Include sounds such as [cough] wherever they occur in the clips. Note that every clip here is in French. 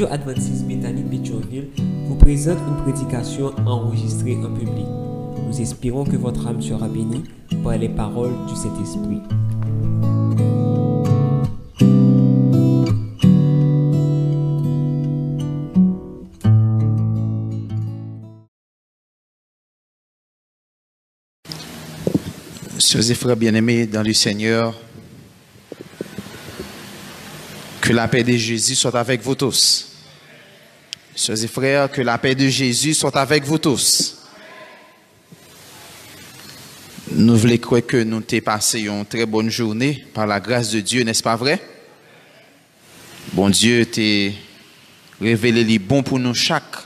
Radio Adventiste Bethany vous présente une prédication enregistrée en public. Nous espérons que votre âme sera bénie par les paroles du Saint-Esprit. Sœurs et frères bien-aimés dans le Seigneur, que la paix de Jésus soit avec vous tous. Sœurs et frères, que la paix de Jésus soit avec vous tous. Nous voulons croire que nous t'ai passé une très bonne journée par la grâce de Dieu, n'est-ce pas vrai? Bon Dieu t'est révélé les bons pour nous chaque.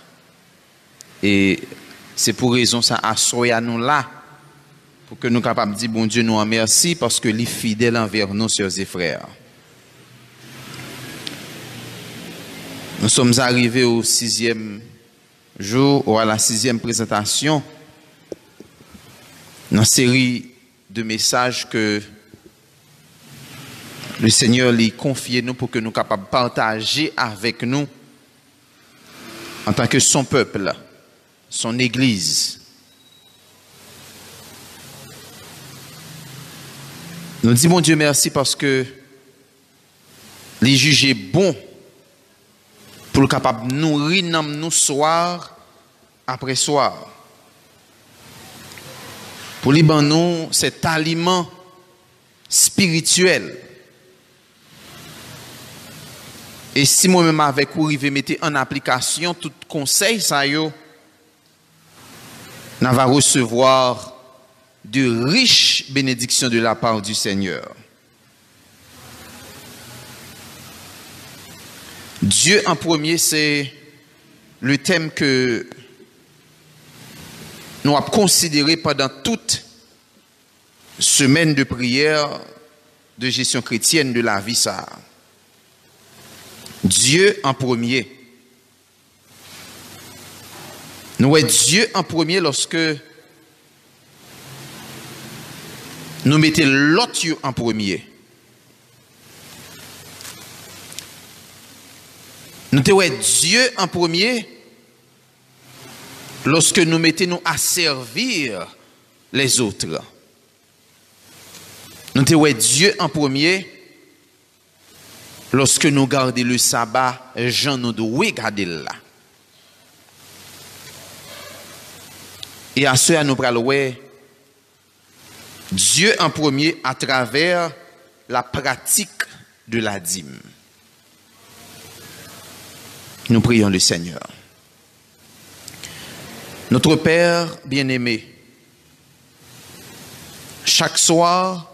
Et c'est pour raison ça à nous là pour que nous capables de dire, bon Dieu, nous en remercie parce que est fidèle envers nous, sœurs et frères. Nous sommes arrivés au sixième jour, ou à la sixième présentation, dans série de messages que le Seigneur lui confié nous pour que nous capables de partager avec nous en tant que son peuple, son Église. Nous disons, Dieu, merci parce que les juger bon pour le capable de nourrir nous soir après soir. Pour les nous cet aliment spirituel. Et si moi-même avec vous, je mettre en application tout conseil, ça y va recevoir de riches bénédictions de la part du Seigneur. Dieu en premier, c'est le thème que nous avons considéré pendant toute semaine de prière de gestion chrétienne de la vie. Ça. Dieu en premier. Nous voyons Dieu en premier lorsque nous mettons l'autre en premier. Nous devons Dieu en premier lorsque nous mettons nous à servir les autres. Nous devons Dieu en premier lorsque nous gardons le sabbat, Jean nous doit garder là. Et à cela, nous parlons Dieu en premier à travers la pratique de la dîme. Nous prions le Seigneur. Notre Père bien-aimé, chaque soir,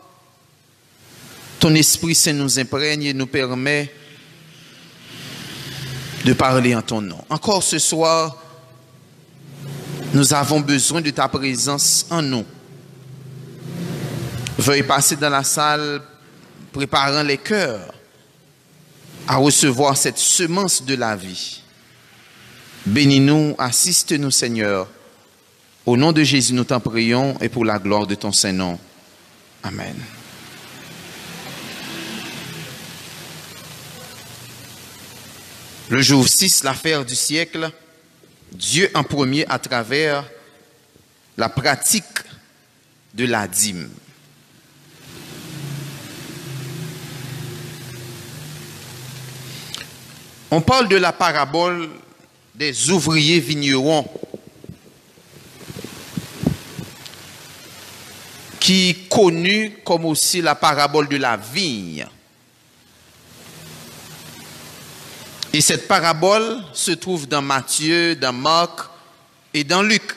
ton Esprit Saint nous imprègne et nous permet de parler en ton nom. Encore ce soir, nous avons besoin de ta présence en nous veuille passer dans la salle préparant les cœurs à recevoir cette semence de la vie. Bénis-nous, assiste-nous Seigneur. Au nom de Jésus, nous t'en prions et pour la gloire de ton Saint-Nom. Amen. Le jour 6, l'affaire du siècle, Dieu en premier à travers la pratique de la dîme. On parle de la parabole des ouvriers vignerons qui est connue comme aussi la parabole de la vigne. Et cette parabole se trouve dans Matthieu, dans Marc et dans Luc.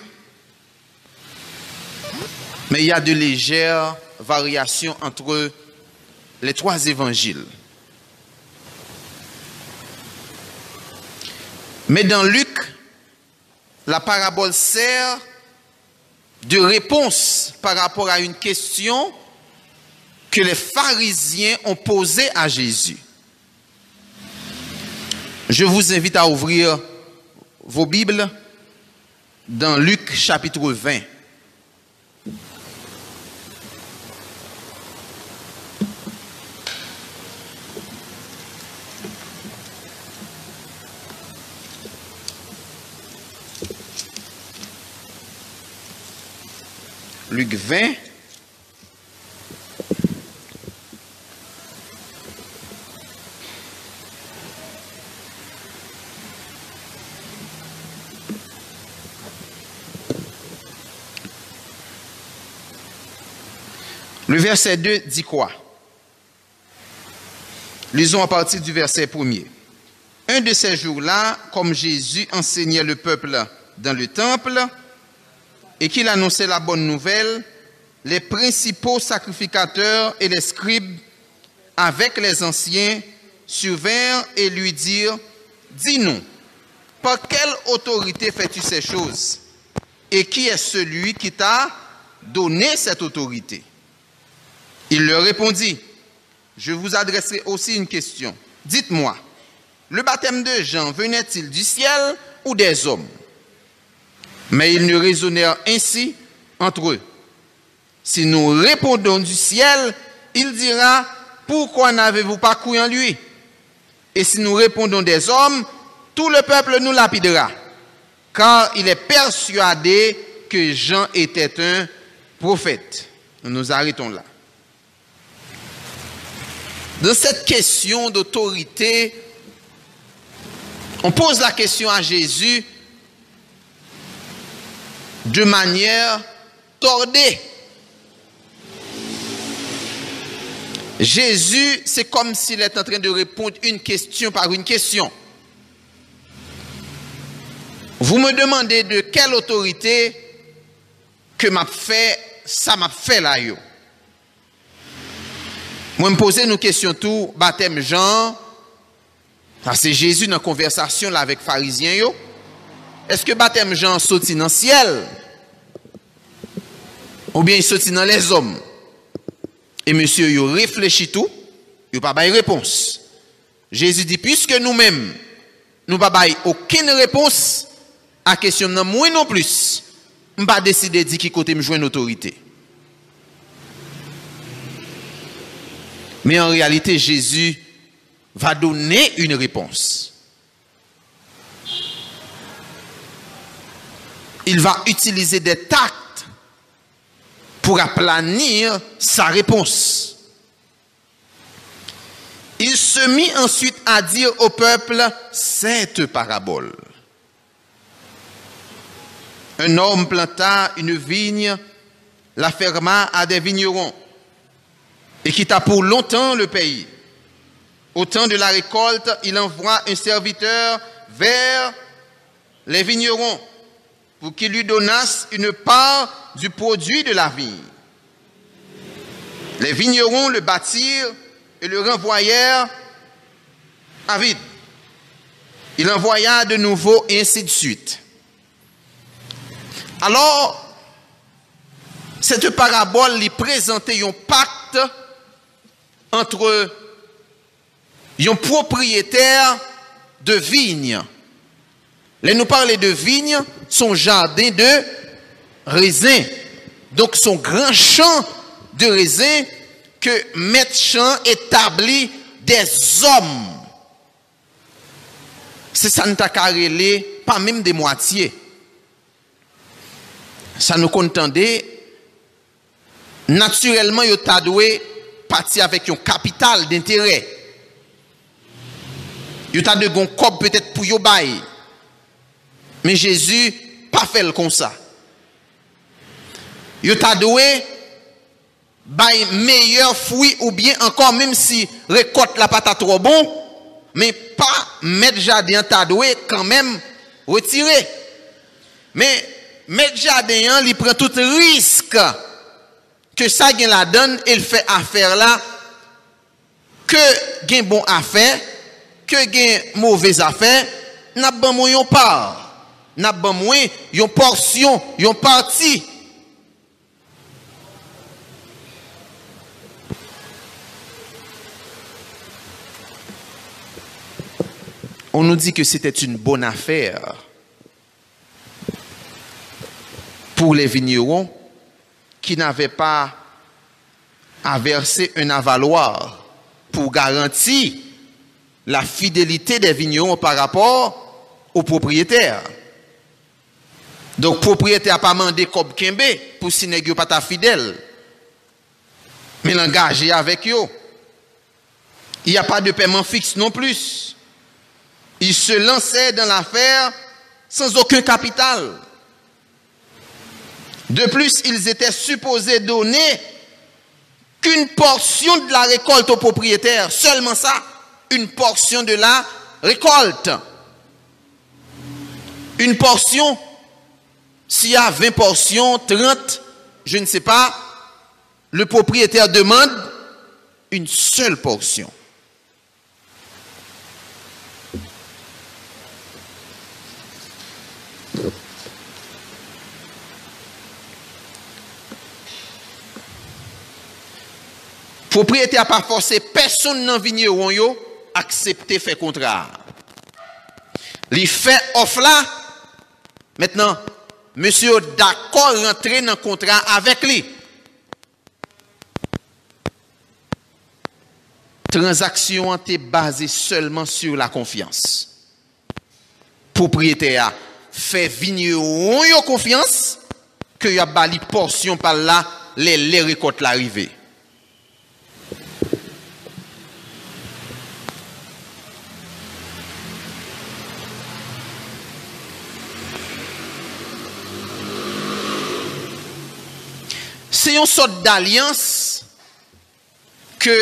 Mais il y a de légères variations entre les trois évangiles. Mais dans Luc, la parabole sert de réponse par rapport à une question que les pharisiens ont posée à Jésus. Je vous invite à ouvrir vos Bibles dans Luc chapitre 20. Luc 20. Le verset 2 dit quoi? Lisons à partir du verset 1er. Un de ces jours-là, comme Jésus enseignait le peuple dans le temple et qu'il annonçait la bonne nouvelle, les principaux sacrificateurs et les scribes, avec les anciens, survinrent et lui dirent, Dis-nous, par quelle autorité fais-tu ces choses? Et qui est celui qui t'a donné cette autorité Il leur répondit, Je vous adresserai aussi une question. Dites-moi, le baptême de Jean venait-il du ciel ou des hommes Mais ils ne raisonnèrent ainsi entre eux. Si nous répondons du ciel, il dira, pourquoi n'avez-vous pas cru en lui? Et si nous répondons des hommes, tout le peuple nous lapidera, car il est persuadé que Jean était un prophète. Nous nous arrêtons là. Dans cette question d'autorité, on pose la question à Jésus de manière tordée. Jésus, c'est comme s'il est en train de répondre une question par une question. Vous me demandez de quelle autorité que m'a fait, ça m'a fait là. Yo. Moi, me poser une question tout, baptême Jean, c'est Jésus dans la conversation là avec pharisiens. Yo. Est-ce que baptême Jean sorti dans le ciel? Ou bien il sorti dans les hommes? Et monsieur, il réfléchit tout, il n'a pas de réponse. Jésus dit, puisque nous-mêmes, nous n'avons aucune réponse à la question de moi non plus, je pas décider de qui côté me joindre autorité. Mais en réalité, Jésus va donner une réponse. Il va utiliser des tacts pour aplanir sa réponse. Il se mit ensuite à dire au peuple cette parabole. Un homme planta une vigne, la ferma à des vignerons et quitta pour longtemps le pays. Au temps de la récolte, il envoie un serviteur vers les vignerons pour qu'il lui donnasse une part du produit de la vigne. Les vignerons le bâtirent et le renvoyèrent à vide. Il envoya de nouveau et ainsi de suite. Alors, cette parabole lui présentait un pacte entre un propriétaire de vigne. Là, nous parler de vigne, son jardin de raisin. Donc, son grand champ de raisin que Maître Champ établit des hommes. C'est ça nous pas même des moitiés. Ça nous contendait. Naturellement, il a doué partir avec un capital d'intérêt. Il a de un peut-être pour yo bail. Mais Jésus pas fait comme ça. Il a doué bay meilleur fruit ou bien encore même si récolte la patate trop bon, mais pas mettre jardin tadoué quand même retirer. Mais mettre jardin il prend tout risque que ça gagne la donne, il fait affaire là que gain bon affaire, que gain mauvaise affaire, n'a pas. N'a pas moins une portion, une partie on nous dit que c'était une bonne affaire pour les vignerons qui n'avaient pas à verser un avaloir pour garantir la fidélité des vignerons par rapport aux propriétaires. Donc, propriétaire n'a pas demandé comme Kembe pour si nèg pas fidèle. Mais l'engager avec eux. Il n'y a pas de paiement fixe non plus. Il se lançait dans l'affaire sans aucun capital. De plus, ils étaient supposés donner qu'une portion de la récolte aux propriétaires. Seulement ça, une portion de la récolte. Une portion, s'il y a 20 portions, 30, je ne sais pas, le propriétaire demande une seule portion. Propriétaire pas forcé personne dans vigneron yo accepter faire contrat. Il fait offre là. Maintenant, Monsie d'akor rentre nan kontra avèk li. Transaksyon te base seulement sur la konfians. Propriété a fè vinyon yo konfians ke yo bali porsyon pal la le lérikot l'arivé. se yon sot d'alyans ke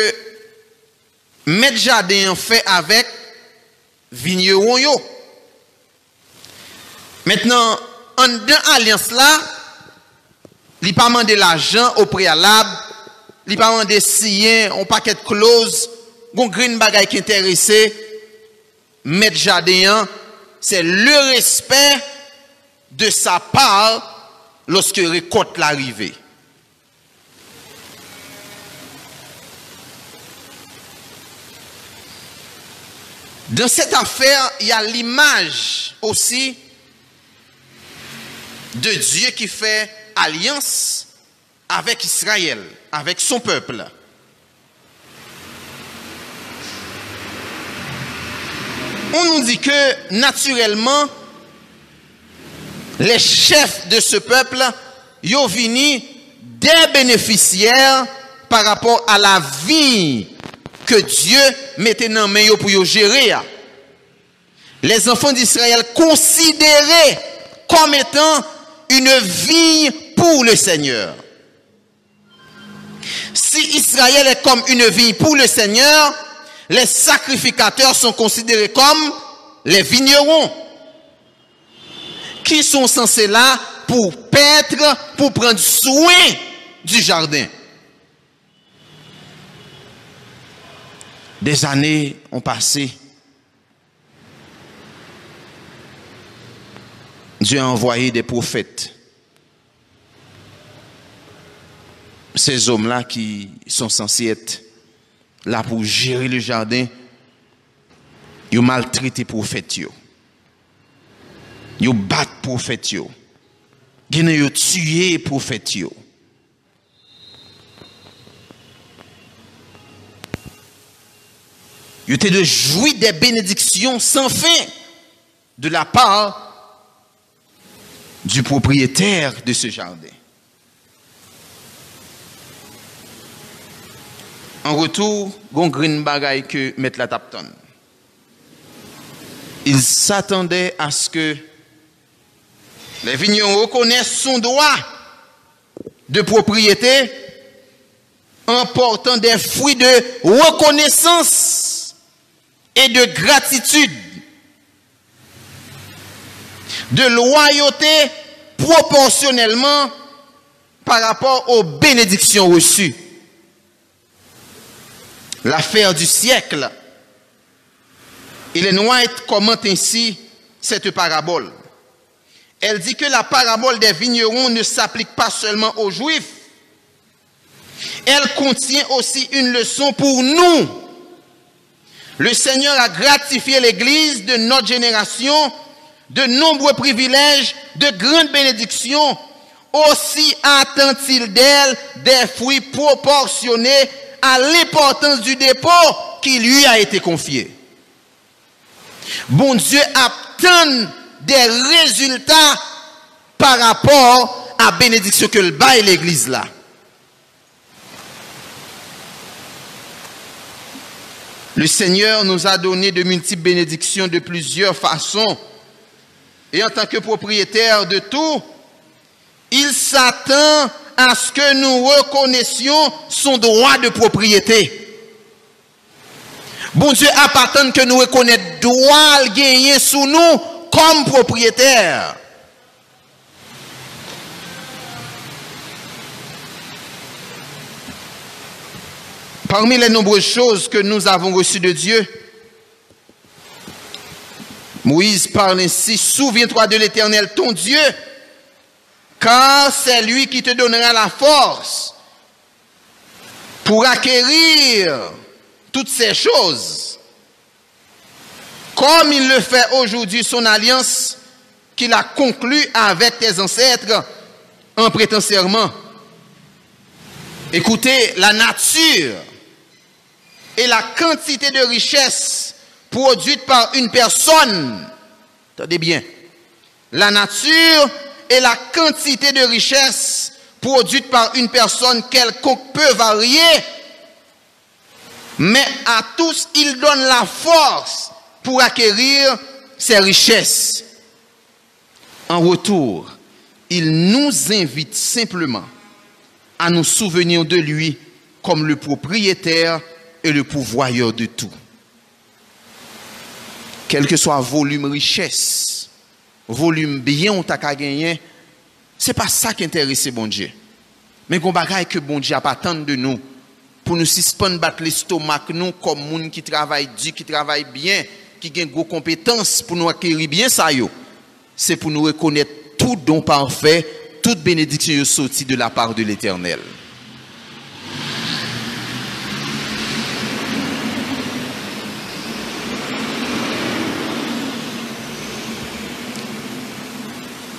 met jade yon fe avèk vinye yon yo. Mètnen, an den alyans la, li pa mande l'ajan ou prealab, li pa mande siyen, ou paket kloz, goun green bagay ki enterese, met jade yon, se le respect de sa par loske rekote l'arive. Dans cette affaire, il y a l'image aussi de Dieu qui fait alliance avec Israël, avec son peuple. On nous dit que naturellement, les chefs de ce peuple, ont vini des bénéficiaires par rapport à la vie Dieu mettait dans main pour gérer. Les enfants d'Israël considérés comme étant une vie pour le Seigneur. Si Israël est comme une vie pour le Seigneur, les sacrificateurs sont considérés comme les vignerons qui sont censés là pour paître, pour prendre soin du jardin. Des années ont passé. Dieu a envoyé des prophètes. Ces hommes-là qui sont censés être là pour gérer le jardin, ils ont maltraité les prophètes. Ils ont les prophètes. Ils ont tué les prophètes. Il était de jouir des bénédictions sans fin de la part du propriétaire de ce jardin. En retour, gon green que la tapton. Il s'attendait à ce que les vignerons reconnaissent son droit de propriété en portant des fruits de reconnaissance et de gratitude, de loyauté proportionnellement par rapport aux bénédictions reçues. L'affaire du siècle. Ellen White commente ainsi cette parabole. Elle dit que la parabole des vignerons ne s'applique pas seulement aux juifs. Elle contient aussi une leçon pour nous le Seigneur a gratifié l'Église de notre génération de nombreux privilèges, de grandes bénédictions. Aussi attend-il d'elle des fruits proportionnés à l'importance du dépôt qui lui a été confié. Bon Dieu attend des résultats par rapport à bénédiction que le bail l'église là. Le Seigneur nous a donné de multiples bénédictions de plusieurs façons. Et en tant que propriétaire de tout, il s'attend à ce que nous reconnaissions son droit de propriété. Bon Dieu appartient que nous reconnaissions droit gagner sous nous comme propriétaire. Parmi les nombreuses choses que nous avons reçues de Dieu, Moïse parle ainsi, souviens-toi de l'Éternel, ton Dieu, car c'est lui qui te donnera la force pour acquérir toutes ces choses. Comme il le fait aujourd'hui, son alliance qu'il a conclue avec tes ancêtres en prêtant. Écoutez, la nature et la quantité de richesses produites par une personne, attendez bien, la nature et la quantité de richesses produites par une personne quelconque peut varier, mais à tous il donne la force pour acquérir ces richesses. En retour, il nous invite simplement à nous souvenir de lui comme le propriétaire et le pourvoyeur de tout. Quel que soit volume richesse, volume bien ou t'as c'est pas ça qui intéresse bon Dieu. Mais qu'on bagaille que bon Dieu pas tant de nous pour nous suspendre battre l'estomac nous comme monde qui travaille dur, qui travaille bien, qui a une compétences pour nous acquérir bien ça C'est pour nous reconnaître tout don parfait, toute bénédiction sortie de la part de l'Éternel.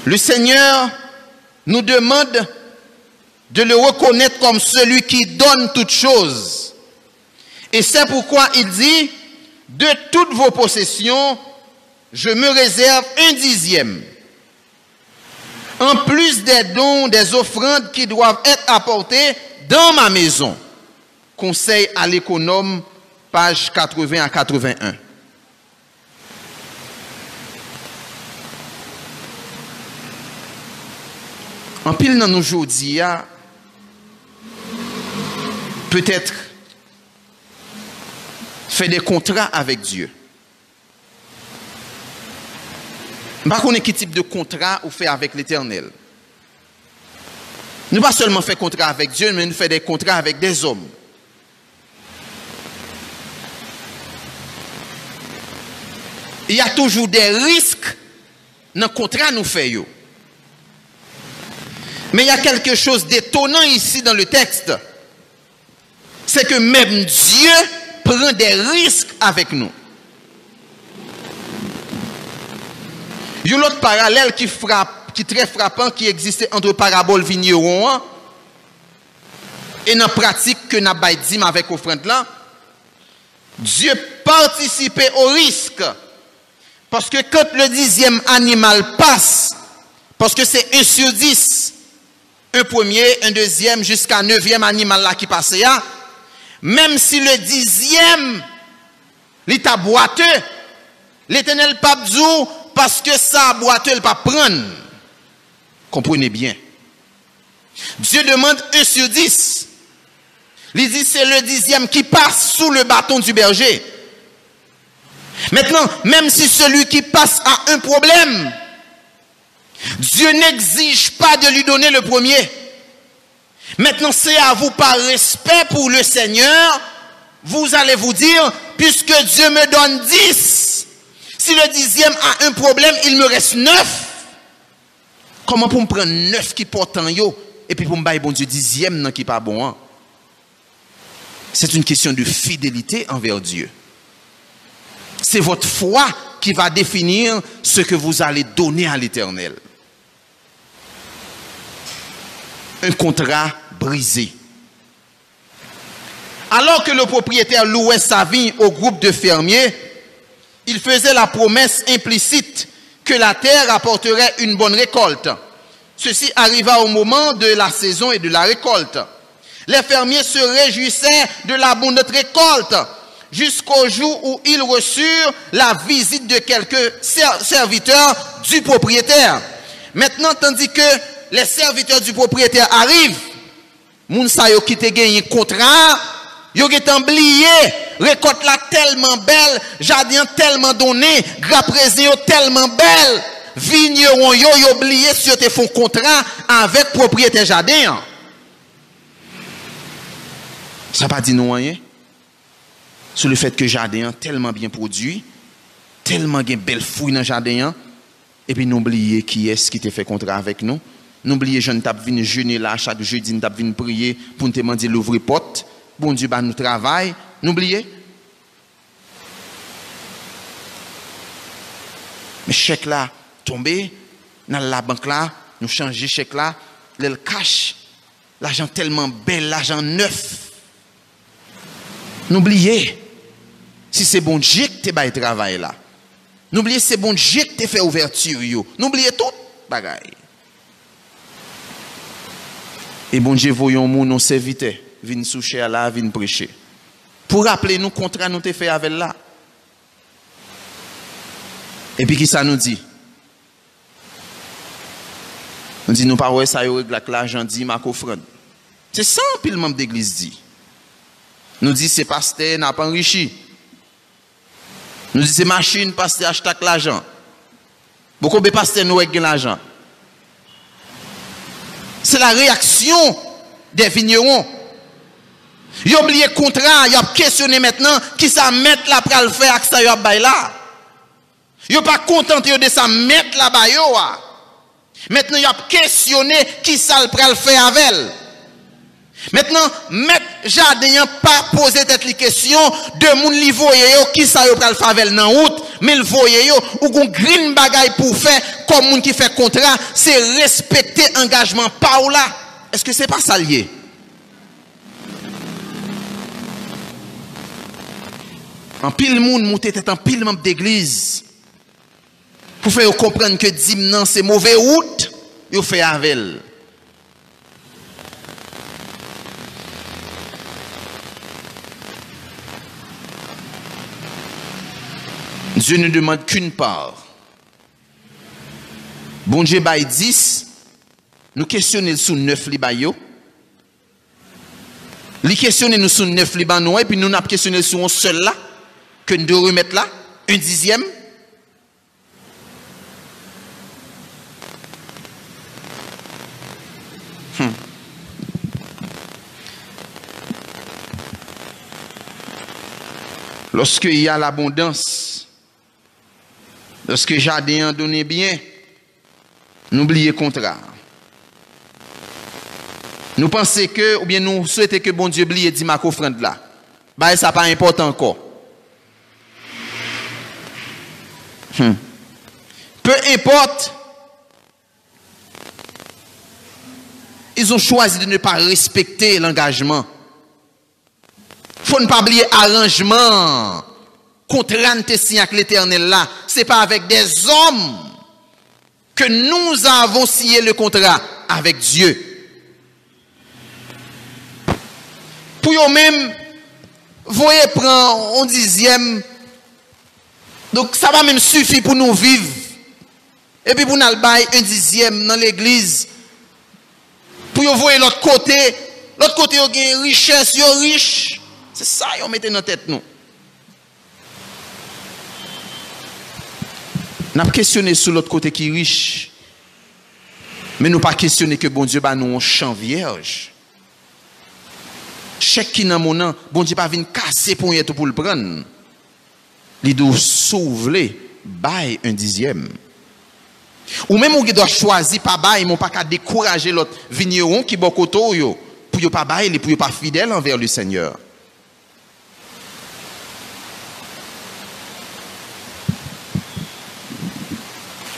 Le Seigneur nous demande de le reconnaître comme celui qui donne toutes choses. Et c'est pourquoi il dit, de toutes vos possessions, je me réserve un dixième. En plus des dons, des offrandes qui doivent être apportées dans ma maison. Conseil à l'économe, page 80 à 81. An pil nan nou jodi ya, peut-être, fè de kontra avèk Diyo. Mpa konè ki tip de kontra ou fè avèk l'Eternel. Nou pa seulement fè kontra avèk Diyo, men nou fè de kontra avèk des om. Y a toujou de risk nan kontra nou fè yo. Mais il y a quelque chose d'étonnant ici dans le texte. C'est que même Dieu prend des risques avec nous. Il y a un autre parallèle qui, est très frappant qui existait entre parabole vigneron et la pratique que nous avons avec offrande là. Dieu participait au risque. Parce que quand le dixième animal passe, parce que c'est 1 sur 10, un premier, un deuxième, jusqu'à un neuvième animal là qui passait là, même si le dixième, l'état boiteux, l'éternel pape dit parce que ça boiteux, il pas prendre. Comprenez bien. Dieu demande un sur dix. Il dit c'est le dixième qui passe sous le bâton du berger. Maintenant, même si celui qui passe a un problème, Dieu n'exige pas de lui donner le premier. Maintenant, c'est à vous par respect pour le Seigneur, vous allez vous dire, puisque Dieu me donne dix, si le dixième a un problème, il me reste neuf. Comment pour me prendre neuf qui portent en yo, et puis pour me bailler bon Dieu dixième non qui pas bon. Hein? C'est une question de fidélité envers Dieu. C'est votre foi qui va définir ce que vous allez donner à l'éternel. Un contrat brisé. Alors que le propriétaire louait sa vie au groupe de fermiers, il faisait la promesse implicite que la terre apporterait une bonne récolte. Ceci arriva au moment de la saison et de la récolte. Les fermiers se réjouissaient de la bonne récolte jusqu'au jour où ils reçurent la visite de quelques serviteurs du propriétaire. Maintenant, tandis que les serviteurs du propriétaire arrivent, moun sa yo qui te gagné contrat, yo get oublié, récolte la tellement belle, jardin tellement donné, grappe tellement belle, vigneron yo yo oublié si te font contrat avec propriétaire jardin. Ça pas dit non rien sur le fait que jardin tellement bien produit, tellement bien belle fouille dans jardin, et puis n'oubliez qui est-ce qui t'a fait contrat avec nous. N'oubliez, je ne tape venu jeûner là, chaque jeudi, nous tape venu prier pour nous demander l'ouvrir porte. Bon Dieu, bah, nous travail. N'oubliez. Mais chèque là, tombé, dans la banque là, nous changer chèque là, le cash. L'argent tellement bel, l'argent neuf. N'oubliez, si c'est bon Dieu que tu as travail là. N'oubliez, c'est bon Dieu que tu fait ouverture. N'oubliez tout, bagaille. E bon dje voyon moun nou servite, vin souche ala, vin preche. Pou rappele nou kontra nou te fe avel la. E pi ki sa nou di? Nou di nou pa wè sa yo e glak la, jan di mak ofran. Se san pil mamp de glis di. Nou di se paste na pan rishi. Nou di se masin paste ashtak la jan. Boko be paste nou e gen la jan. C'est la réaction des vignerons. Ils ont oublié le contrat, ils ont questionné maintenant qui ça mettre là pour le faire avec ça là. Ils pas contenté de ça mettre là bas Maintenant, ils ont questionné qui ça le faire avec elle. Maintenant, mettre jardin pas poser cette question de moun li voye qui ça yo pral favel nan route, mais le voye yo ou gon green bagay pour faire comme moun qui fait contrat, c'est respecter engagement pa ou là. Est-ce que c'est pas ça lié? En pile moun monte tête en pile membre d'église. Pour faire comprendre que dimnan c'est mauvais route, yo fait avec Dieu ne demande qu'une part. Bon Dieu bail 10, nous questionnons sous 9 libayo. Les questionner nous sous 9 libano et puis nous n'avons questionné sur un seul là, que nous devons remettre là, un dixième. Hmm. Lorsqu'il y a l'abondance, Lorsque jardin donné bien, n'oubliez contrat. Nous pensons que, ou bien nous souhaitons que bon Dieu oublie dit ma offrande là. Bah, ça pas important encore. Hmm. Peu importe, ils ont choisi de ne pas respecter l'engagement. Il faut ne pas oublier arrangement contrat te signé avec l'éternel là, c'est pas avec des hommes que nous avons signé le contrat avec Dieu. Pour eux-mêmes, voyez prendre un dixième. Donc ça va même suffire pour nous vivre. Et puis pour nous bailler un dixième dans l'église. Pour vous voyez l'autre côté, l'autre côté, il y a une richesse, a riche. C'est ça qu'ils mettez dans la tête nous. N'a questionné sur l'autre côté qui est riche. Mais nous pas questionné que bon Dieu bah nous un champ vierge. Chaque qui dans mon nom, bon Dieu pas venir casser pour y pour le prendre. Il doit s'ouvrir, bail un dixième. Ou même on doit choisir pas bail, mais pas qu'à décourager l'autre vigneron qui bokoto yo pour ne pas bail, pour pas fidèle envers le Seigneur.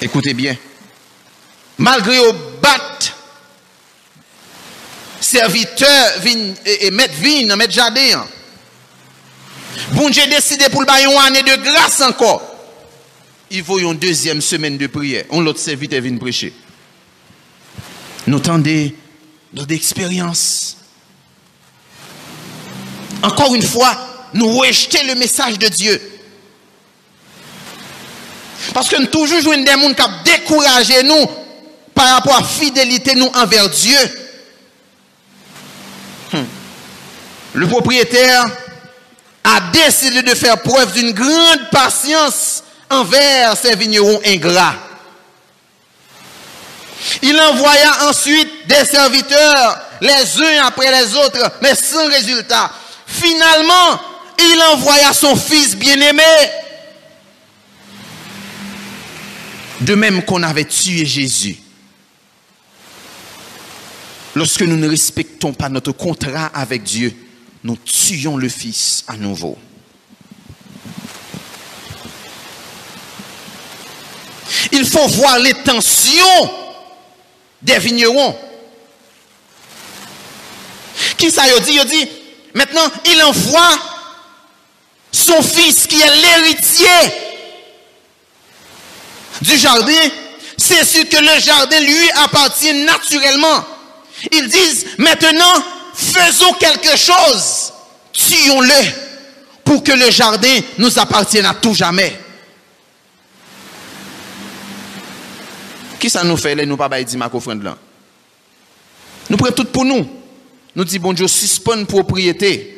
Écoutez bien. Malgré au bat, serviteur et, mettre vin, mettre jardin. Bon Dieu décidé pour le bailler une année de grâce encore. Il faut une deuxième semaine de prière. On l'autre serviteur vient prêcher. Nous tendez d'expérience. Encore une fois, nous rejetons le message de Dieu. Parce que nous toujours jouons des gens qui ont découragé nous par rapport à la fidélité nous envers Dieu. Hmm. Le propriétaire a décidé de faire preuve d'une grande patience envers ses vignerons ingrats. Il envoya ensuite des serviteurs, les uns après les autres, mais sans résultat. Finalement, il envoya son fils bien-aimé. De même qu'on avait tué Jésus. Lorsque nous ne respectons pas notre contrat avec Dieu, nous tuons le Fils à nouveau. Il faut voir les tensions des vignerons. Qui ça y dit Il dit, maintenant, il envoie son fils qui est l'héritier du jardin. C'est sûr que le jardin lui appartient naturellement. Ils disent, maintenant, faisons quelque chose. Tuons-le pour que le jardin nous appartienne à tout jamais. Qui ça nous fait, là, nous pas dit ma là? Nous prenons tout pour nous. Nous disons, bon Dieu, suspend propriété.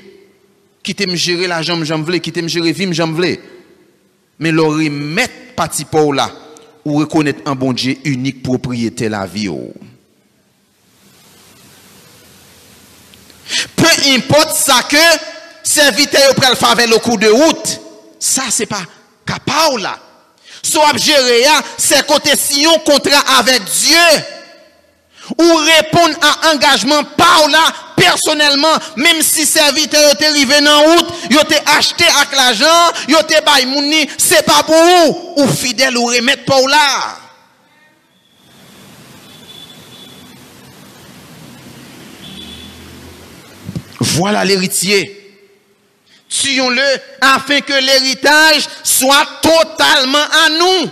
Qui me gérer l'argent, j'en veux, qui me gérer vie, j'en veux. Mais le remettre parti pour là, ou reconnaître un bon Dieu unique propriété la vie. Oh. Peu importe ça que serviteur prend le faveur au coup de route, ça c'est pas capable là. Soit gérer c'est côté si on contrat avec Dieu ou répondre à engagement par là personnellement même si serviteur est arrivé dans route, yo été acheté avec l'argent, yo été bail mouni, c'est pas pour vous ou fidèle ou remettre par là. Voilà l'héritier. Tuons-le afin que l'héritage soit totalement à nous.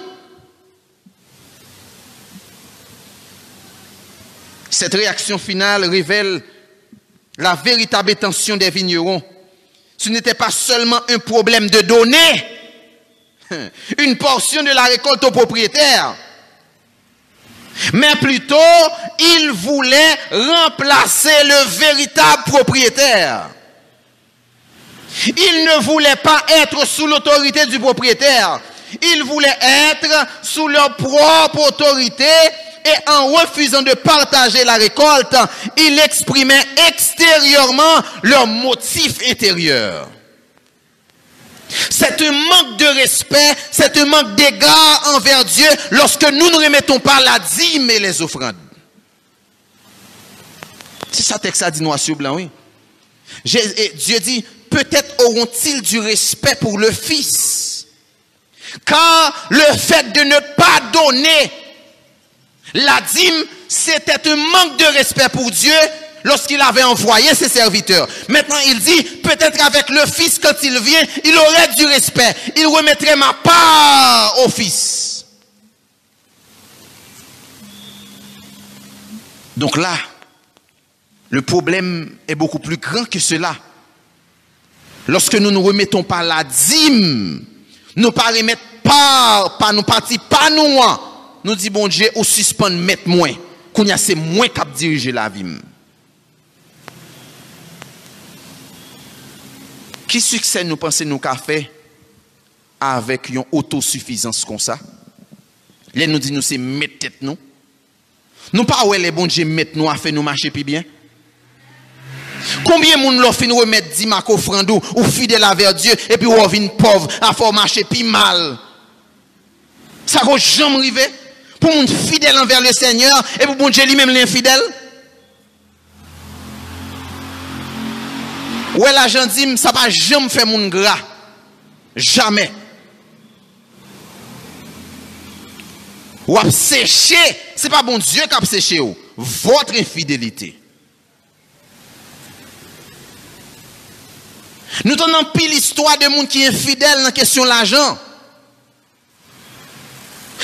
Cette réaction finale révèle la véritable intention des vignerons. Ce n'était pas seulement un problème de donner [laughs] une portion de la récolte au propriétaire, mais plutôt ils voulaient remplacer le véritable propriétaire. Il ne voulait pas être sous l'autorité du propriétaire. Il voulait être sous leur propre autorité et en refusant de partager la récolte, il exprimait extérieurement leur motif intérieur. C'est un manque de respect, c'est un manque d'égard envers Dieu lorsque nous ne remettons pas la dîme et les offrandes. C'est ça texte ça dit noir sur blanc, oui. Dieu dit, peut-être auront-ils du respect pour le Fils. Car le fait de ne pas donner la dîme, c'était un manque de respect pour Dieu lorsqu'il avait envoyé ses serviteurs. Maintenant, il dit, peut-être avec le Fils, quand il vient, il aurait du respect. Il remettrait ma part au Fils. Donc là, le problème est beaucoup plus grand que cela. Lorsque nous ne remettons pas la dîme, nous pas remettre pas, pas nous pas nous, nou di bon Dje ou suspend met mwen, koun ya se mwen kap dirije la vim. Ki suksen nou pense nou ka fe avèk yon autosuffizans kon sa? Le nou di nou se met tèt nou? Nou pa wè le bon Dje met nou a fe nou mache pi bien? Combien moun l'ont fin remettre 10 marques offrandou ou fidèle à Dieu et puis ou vin pauvre à faire marcher pi mal. Ça go jamais arrivé. Pour monde fidèle envers le Seigneur et pour bon Dieu lui-même l'infidèle. Ouais l'argent dit ça va jamais faire mon gras. Jamais. Ou a séché, c'est pas bon Dieu qui a séché votre infidélité. Nous tenons pile l'histoire de monde qui est fidèle dans la question de l'argent.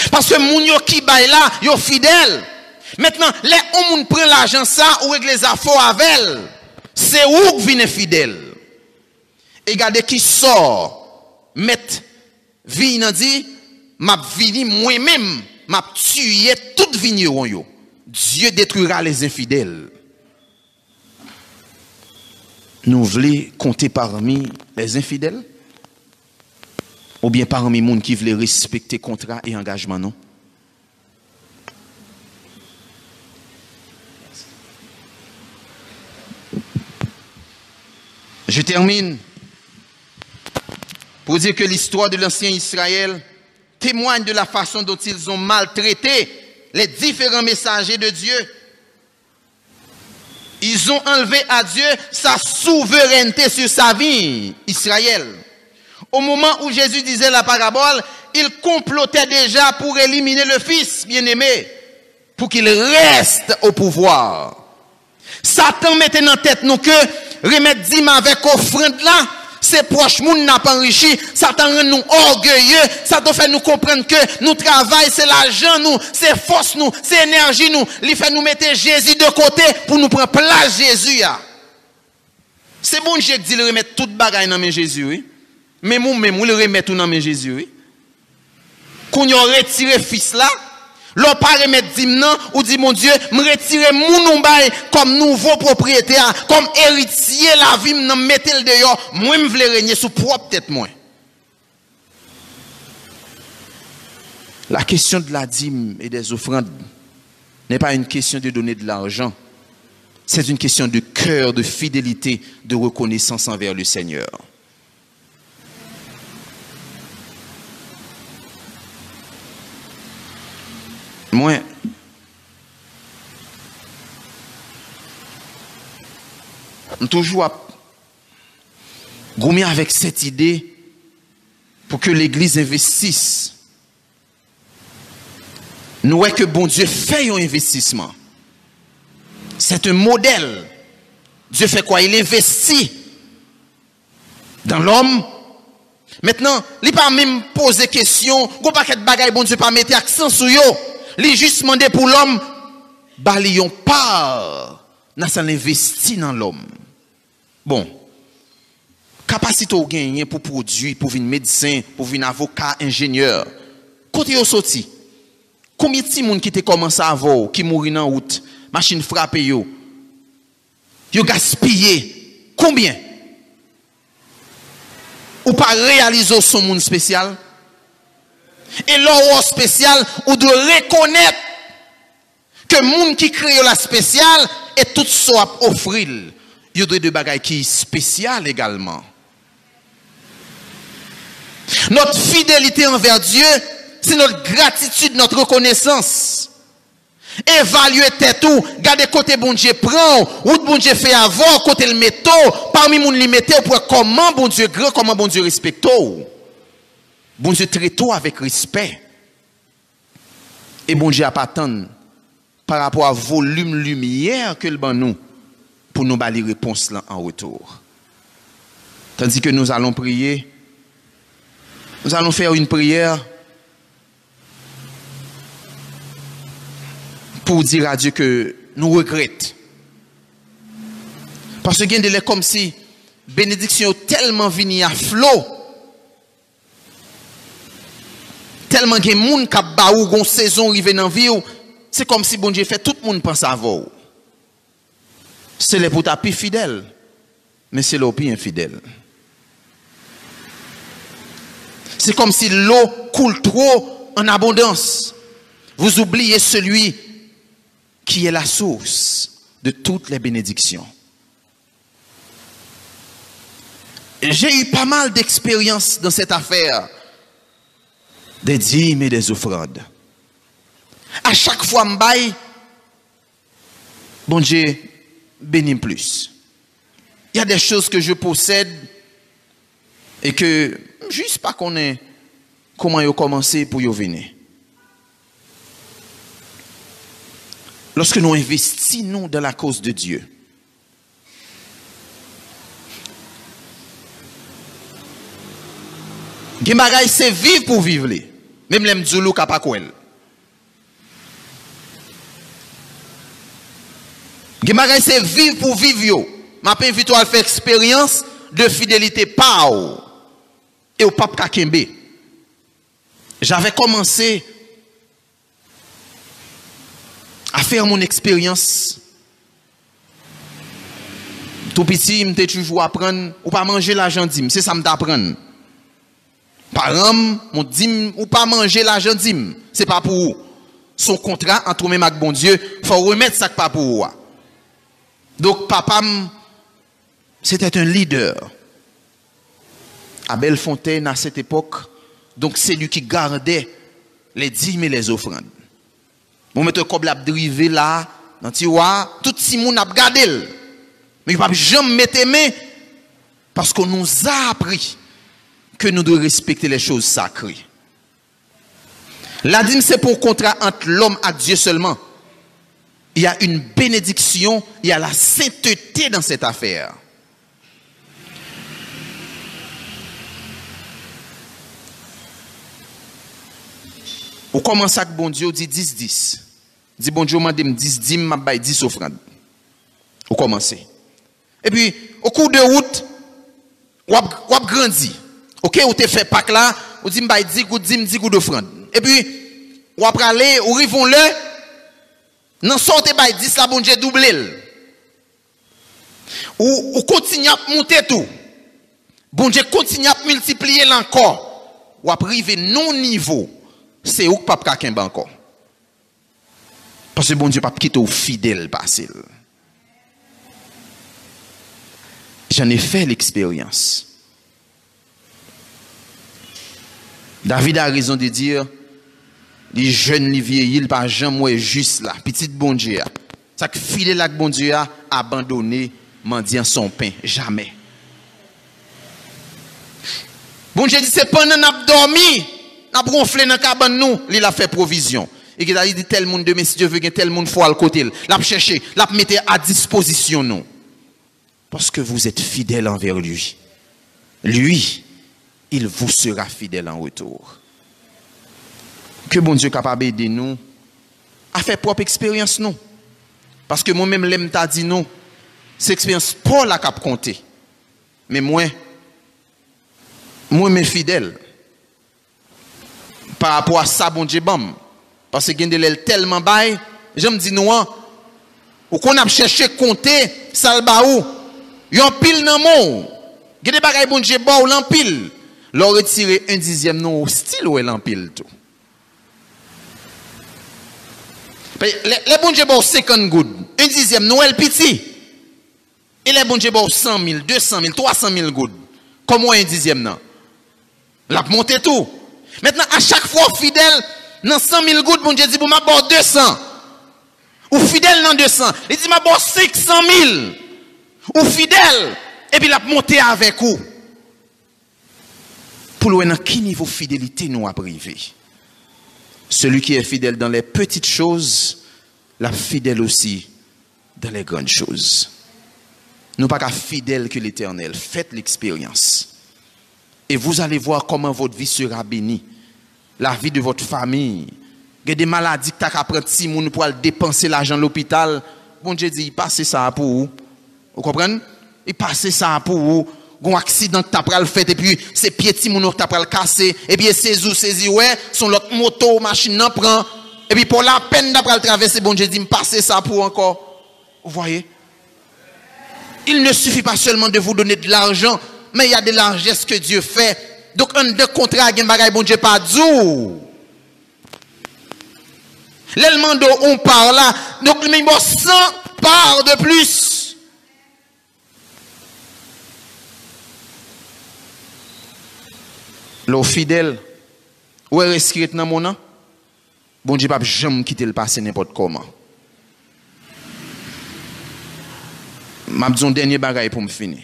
Parce que moun yo qui bail là, yo fidèle. Maintenant, les hommes prennent l'argent ça ou les affaires avec C'est où vient fidèle. Et regardez qui sort, mettre vie nan dit, m'a vini moi-même, m'a tué toute vigneron yo. Dieu détruira les infidèles. Nous voulons compter parmi les infidèles? Ou bien parmi les gens qui veulent respecter contrat et engagement non? Je termine pour dire que l'histoire de l'ancien Israël témoigne de la façon dont ils ont maltraité les différents messagers de Dieu. Ils ont enlevé à Dieu sa souveraineté sur sa vie, Israël. Au moment où Jésus disait la parabole, il complotait déjà pour éliminer le Fils bien-aimé, pour qu'il reste au pouvoir. Satan mettait dans tête nous que remettre dîme avec offrande là, c'est proche moun n'a pas enrichi, ça rend nous orgueilleux, ça fait nous comprendre que nous travail c'est l'argent nous, c'est force nous, c'est énergie nous, il fait nous mettre Jésus de côté pour nous prendre place Jésus C'est bon Dieu dit le remettre toute bagaille dans Jésus oui. Mais moi même le remettre dans Jésus oui. Qu'on y retiré fils là, L'on pas remettre dimnan ou dit mon Dieu, me retirer mon comme nouveau propriétaire, comme héritier la vie, me mettre le dehors, moi me voulais régner sous propre tête. La question de la dîme et des offrandes n'est pas une question de donner de l'argent. C'est une question de cœur, de fidélité, de reconnaissance envers le Seigneur. Moi, toujours gourmé avec cette idée pour que l'Église investisse. Nous voyons que bon Dieu fait un investissement. C'est un modèle. Dieu fait quoi? Il investit dans l'homme. Maintenant, il ne pas même poser question, il paquet de bagaille, bon Dieu pas mettre accent sur eux. Il juste demandé pour l'homme, balion part, n'a investi dans l'homme. Bon, capacité au gagner pour produire, pour venir médecin, pour venir avocat, ingénieur. Côté au sorti, combien de monde qui te commencé à avoir, qui mourit en route, machine frappée yo, yo gaspillé, combien? Ou pas réaliser son monde spécial? Et l'or spécial, ou de reconnaître que monde qui crée la spéciale et tout soit offrir. Il y a des bagailles qui sont spéciales également. Notre fidélité envers Dieu, c'est notre gratitude, notre reconnaissance. Évaluer tout, garder côté bon Dieu prend, ou bon Dieu fait avant, côté le métaux, parmi mon li pour comment bon Dieu grand, comment bon Dieu respecte. Bon Dieu traite avec respect. Et bon Dieu a pas par rapport à volume lumière que le ban nous pour nous balayer réponse là en retour. Tandis que nous allons prier, nous allons faire une prière pour dire à Dieu que nous regrettons. Parce que il est comme si bénédiction tellement vini à flot, tellement que moun kap ba ou gon saison rive nan vie c'est comme si bon Dieu fait tout le monde pense à vous. C'est les pour plus fidèle mais c'est l'eau plus infidèle c'est comme si l'eau coule trop en abondance. Vous oubliez celui qui est la source de toutes les bénédictions. J'ai eu pas mal d'expériences dans cette affaire. Des dîmes et des offrandes. À chaque fois, je bon Dieu, bénis plus. Il y a des choses que je possède et que juste pas qu'on est comment ils commencé pour y venir. Lorsque nous investissons dans la cause de Dieu, c'est vivre pour vivre. Même les mzoulou pas Gen bagay se viv pou viv yo. Ma pe invito al fe eksperyans de fidelite pa ou. E ou pap kakembe. J'ave komanse a fer moun eksperyans. Tou piti mte toujou apren ou pa manje la jandim. Se sa mte apren. Param, moun dim ou pa manje la jandim. Se pa pou ou. Son kontra an troume mak bon Diyo. Fò remet sak pa pou ou a. Donc papa c'était un leader. À Bellefontaine à cette époque, donc c'est lui qui gardait les dîmes et les offrandes. Bon, mettre comme la drivé là, dans tiroir, tout le monde a gardé. Mais il ne jamais mettre parce qu'on nous a appris que nous devons respecter les choses sacrées. La dîme, c'est pour contrat entre l'homme et Dieu seulement. Il y a une bénédiction, il y a la sainteté dans cette affaire. Ou comment ça bon Dieu dit 10 10. Dit bon Dieu m'a dit 10 10 m'a bail 10 offrandes. Ou commencer. Et puis au cours de route ou a grandi. OK, ou fait pack là, ou dit m'a 10 goût 10 10 goût d'offrande. Et puis ou après aller ou rivons le Nan sote bay 10 la bonje doublel. Ou, ou kontinye ap monte tou. Bonje kontinye ap multipliye lankor. Ou ap rive non nivou. Se ouk pap kaken bankor. Pase bonje pap kite ou fidel basil. J'en ai fait l'expérience. David a raison de dire... Li jen li vieyil pa jan mwen jis la. Petit bon Diyo. Sak file lak bon Diyo abandone mandyan son pen. Jamè. Bon Diyo di se pan nan ap dormi. Nap ronfle nan kaban nou. Li la fe provizyon. E ki da li di tel moun de mesi Diyo ve gen tel moun fwa al kote l. Lap chèche. Lap mette a disposisyon nou. Paske vous ete fidèl anver lui. Lui, il vous sera fidèl an retour. ke bon Diyo kapab ede nou, a fe prop eksperyans nou. Paske mwen mèm lem ta di nou, se eksperyans pou la kap konte. Men mwen, mwen mè fidèl. Par apwa sa bon Diyo bam. Paske gen de lèl telman bay, jèm di nou an, ou kon ap chèche konte salba ou, yon pil nan moun. Gen de bagay bon Diyo ba ou lan pil. Lò retire un dizyem nou, stil ou elan pil tou. Les bon Dieu, bon, 50 gouttes, un dixième Noël petit. Et les bon Dieu, bon, 100 000, 200 000, 300 000 gouttes. Comment un dixième non? L'a monté tout. Maintenant, à chaque fois, fidèle, dans 100 000 gouttes, bon Dieu dit, bon, m'a 200. Ou fidèle dans 200. Il dit, m'a 500 000. Ou fidèle. Et puis, il a monté avec vous. Pour le dans quel niveau fidélité nous a privé. Celui qui est fidèle dans les petites choses, la fidèle aussi dans les grandes choses. Nous pas qu'à fidèle que l'éternel. Faites l'expérience. Et vous allez voir comment votre vie sera bénie. La vie de votre famille. Il des maladies que tu as prendre si pour dépenser l'argent à l'hôpital. Bon Dieu dit, il passe ça pour vous. Vous comprenez? Il passe ça pour vous. Un accident que tu as le fait et puis c'est pieds de moun que tu as le casser. Et puis c'est ou c'est ouais, son l'autre moto, machine n'en prend. Et puis pour la peine d'après le traverser, bon Dieu dit, passe ça pour encore. Vous voyez? Il ne suffit pas seulement de vous donner de l'argent, mais il y a de largesses que Dieu fait. Donc, un de contrat, il y a bon Dieu pas d'où. L'élément dont on parle là, donc, y a 100 parts de plus. L'eau fidèle, où est inscrit dans mon nom? Bon Dieu, pas jamais quitter le passé n'importe comment. Je vais un dernier bagage pour me finir.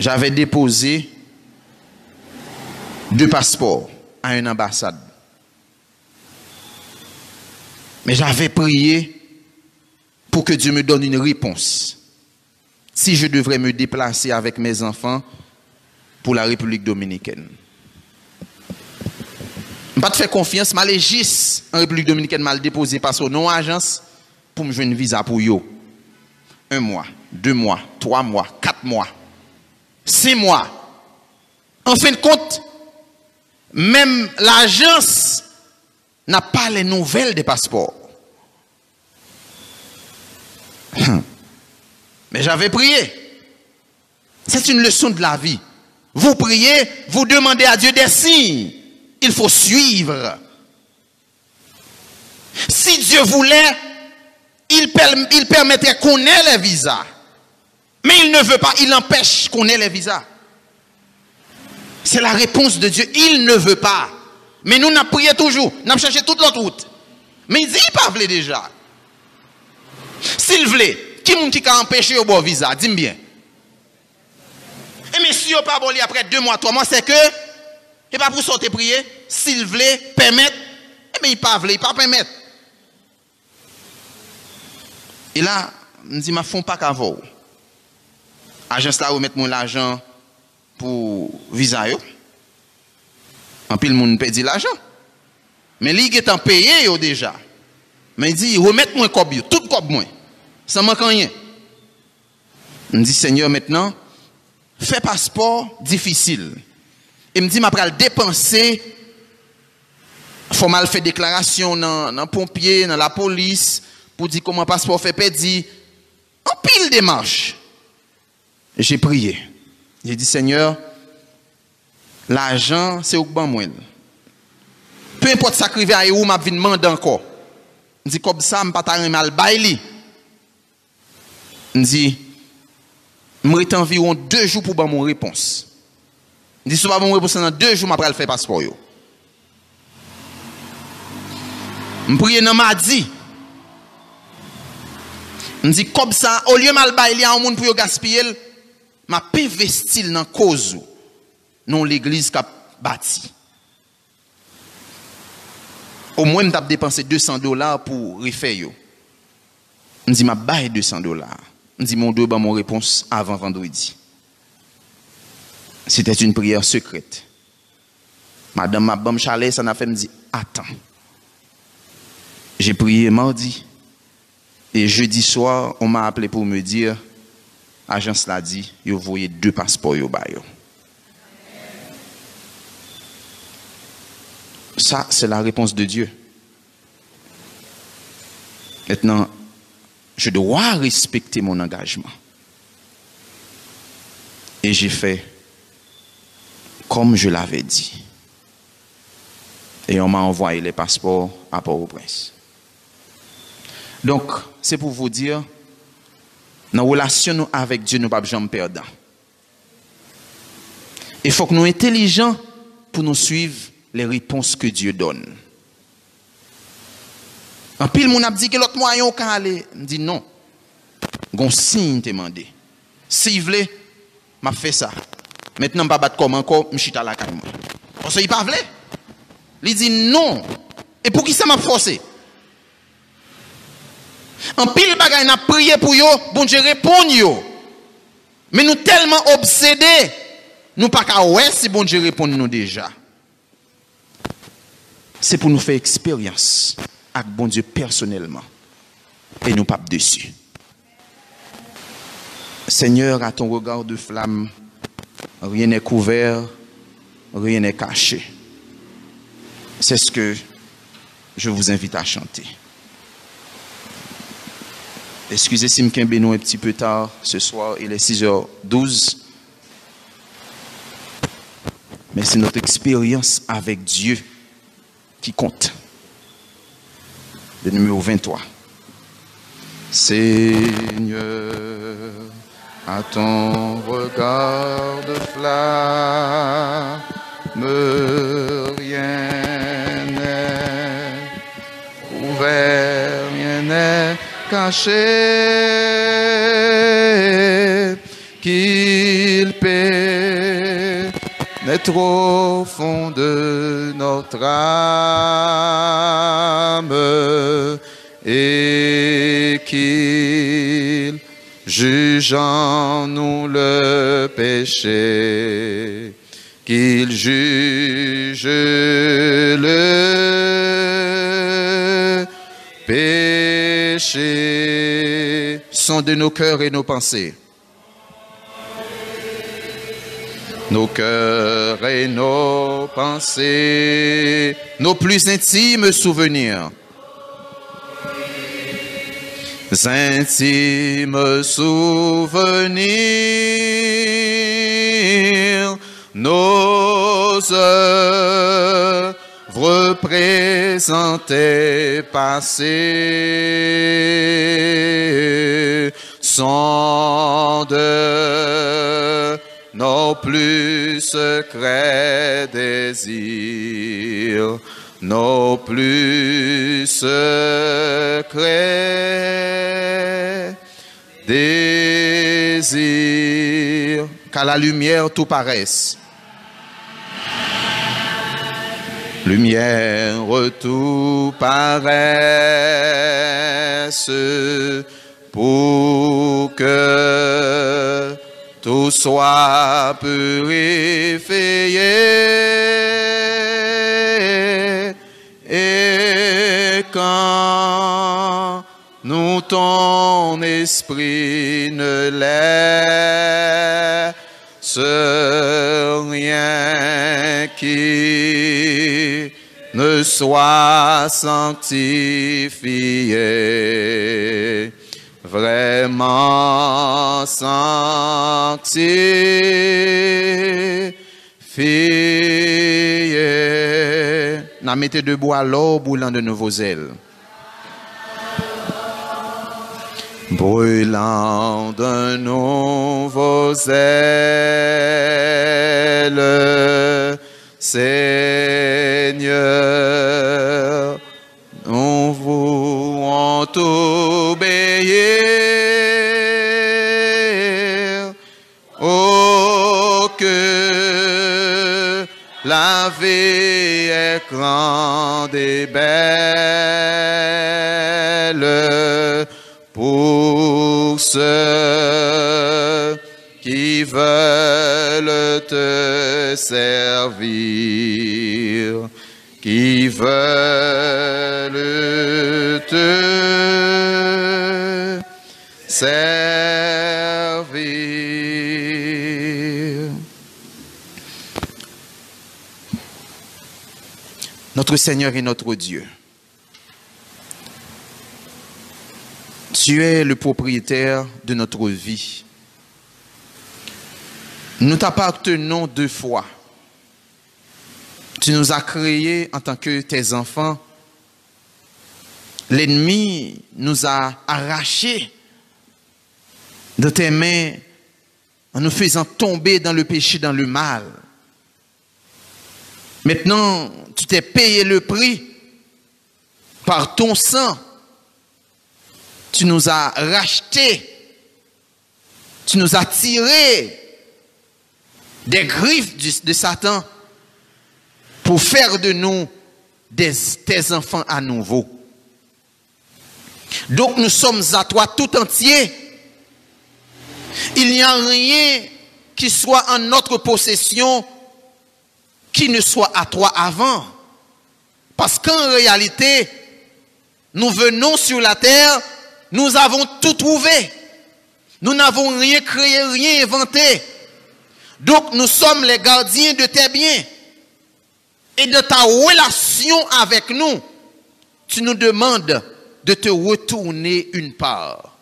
j'avais déposé deux passeports à une ambassade. Mais j'avais prié pour que Dieu me donne une réponse. Si je devrais me déplacer avec mes enfants pour la République dominicaine. Pas de faire confiance, ma légis en République Dominicaine mal déposé par son non agence pour me jouer une visa pour yo. Un mois, deux mois, trois mois, quatre mois, six mois. En fin de compte, même l'agence n'a pas les nouvelles des passeports. Hum. Mais j'avais prié. C'est une leçon de la vie. Vous priez, vous demandez à Dieu des signes. Il faut suivre. Si Dieu voulait, il, permettrait qu'on ait les visas. Mais il ne veut pas, il empêche qu'on ait les visas. C'est la réponse de Dieu. Il ne veut pas. Mais nous, nous prié toujours. Avons cherché toute l'autre route. Mais il dit, il pas déjà. S'il voulait, Ki moun ki ka empêché au bon visa, dis-moi bien. Et mais si yo pas bon li après 2 mois, 3 mois, c'est que et pas pour sortir prier, s'il voulait permettre, eh et mais il pas voulait, il pas permettre. Et là, me dit ma font pas qu'avant. Agence là où mettre mon l'argent pour visa yo. En pile moun perdit l'argent. Mais li est en payé yo déjà. Mais il dit remettre mon cob yo, tout cob moi. Ça manque rien. Il dit, Seigneur, maintenant, fais passeport difficile. Il me dit, m'a le dépenser. Faut mal faire déclaration dans le pompier, dans la police, pour dire comment passeport fait. En pile démarche. J'ai prié. J'ai dit, Seigneur, l'argent, c'est au ban moi. Peu importe ça qui à où m'a vinn demander encore. Je dis comme ça, je pas mal m di, m rete environ 2 jou pou ban moun repons. M di, sou pa ban moun repons nan 2 jou, m apre al fè paspor yo. M priye nan ma di, m di, kob sa, o liye mal bay li an moun pou yo gaspye l, ma pe vestil nan kozo, non l'eglise kap bati. Ou mwen m tap depanse 200 dolar pou rife yo. M di, ma bay 200 dolar. Je dis, mon deux, mon réponse avant vendredi. C'était une prière secrète. Madame Mabam Chalet, ça n'a fait me dire, attends. J'ai prié mardi. Et jeudi soir, on m'a appelé pour me dire, Agence l'a dit, vous voyez deux passeports au Ça, c'est la réponse de Dieu. Maintenant, je dois respecter mon engagement. Et j'ai fait comme je l'avais dit. Et on m'a envoyé les passeports à Port-au-Prince. Donc, c'est pour vous dire, dans la relation avec Dieu, nous ne pouvons jamais perdre. Il faut que nous soyons intelligents pour nous suivre les réponses que Dieu donne. An pil moun ap di ke lot mwayon kan ale. M di non. Gon sin te mande. Si vle, ma fe sa. Metnen m pa bat kom anko, m chita la kay mwen. On se yi pa vle. Li di non. E pou ki sa m ap fose? An pil bagay na priye pou yo, bon je repon yo. Men nou telman obsede, nou pa ka wè si bon je repon nou deja. Se pou nou fe eksperyans. Avec bon Dieu personnellement. Et nous pas dessus. Seigneur, à ton regard de flamme, rien n'est couvert, rien n'est caché. C'est ce que je vous invite à chanter. Excusez si je un petit peu tard ce soir, il est 6h12. Mais c'est notre expérience avec Dieu qui compte. Le numéro 23. Seigneur, à ton regard de flamme, rien n'est ouvert, rien n'est caché qu'il pénètre au fond de notre âme et qu'il juge en nous le péché qu'il juge le péché. Sont de nos cœurs et nos pensées. Nos cœurs et nos pensées, nos plus intimes souvenirs intimes souvenirs, nos œuvres présentées, passées, sont de nos plus secrets désirs nos plus secrets désirs, qu'à la lumière tout paraisse. Lumière tout paraisse pour que tout soit purifié. Ton esprit ne laisse rien qui ne soit sanctifié, vraiment sanctifié. N'a mettez debout à l'eau boulant de nouveaux ailes. Brûlant de nouveaux ailes, Seigneur, nous voulons t'obéir. Oh, que la vie est grande et belle ceux qui veulent te servir, qui veulent te servir. Notre Seigneur et notre Dieu. Tu es le propriétaire de notre vie. Nous t'appartenons deux fois. Tu nous as créés en tant que tes enfants. L'ennemi nous a arrachés de tes mains en nous faisant tomber dans le péché, dans le mal. Maintenant, tu t'es payé le prix par ton sang tu nous as rachetés, tu nous as tirés des griffes de Satan pour faire de nous tes enfants à nouveau. Donc nous sommes à toi tout entier. Il n'y a rien qui soit en notre possession qui ne soit à toi avant. Parce qu'en réalité, nous venons sur la terre nous avons tout trouvé. Nous n'avons rien créé, rien inventé. Donc nous sommes les gardiens de tes biens. Et de ta relation avec nous, tu nous demandes de te retourner une part.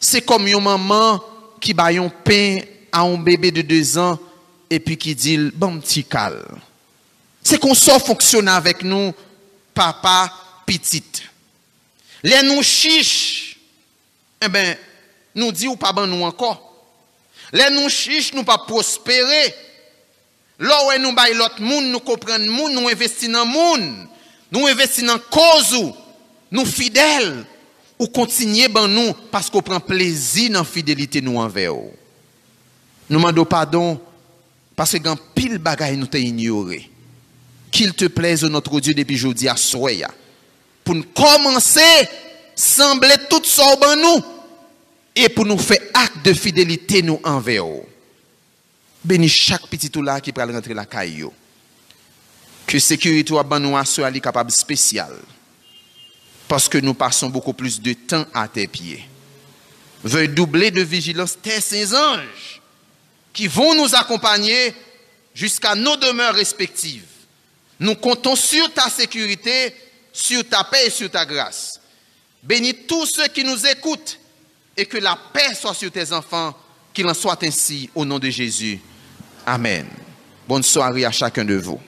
C'est comme une maman qui bat un pain à un bébé de deux ans et puis qui dit, bon petit calme. C'est qu'on sort fonctionner avec nous, papa, petite. Les nous chiches, eh bien, nous dit ou pas ban nous encore. Les nous chiches, nous pas prospérer. Là où nous bail l'autre monde, nous comprenons monde, nous investissons dans monde. Nous investissons dans cause nous fidèles ou continuer ban nous parce qu'on prend plaisir dans la fidélité nous envers. Nous demandons pardon parce que quand pile bagaille nous t'a ignoré. Qu'il te plaise notre Dieu depuis aujourd'hui à soya pour nous commencer sembler tout ça nous et pour nous faire acte de fidélité nous envers. Bénis chaque petit tout là qui peut rentrer la caillou. Que sécurité ban nous soit capable spécial. Parce que nous passons beaucoup plus de temps à tes pieds. Veuille doubler de vigilance tes saints anges qui vont nous accompagner jusqu'à nos demeures respectives. Nous comptons sur ta sécurité, sur ta paix et sur ta grâce. Bénis tous ceux qui nous écoutent et que la paix soit sur tes enfants, qu'il en soit ainsi au nom de Jésus. Amen. Bonne soirée à chacun de vous.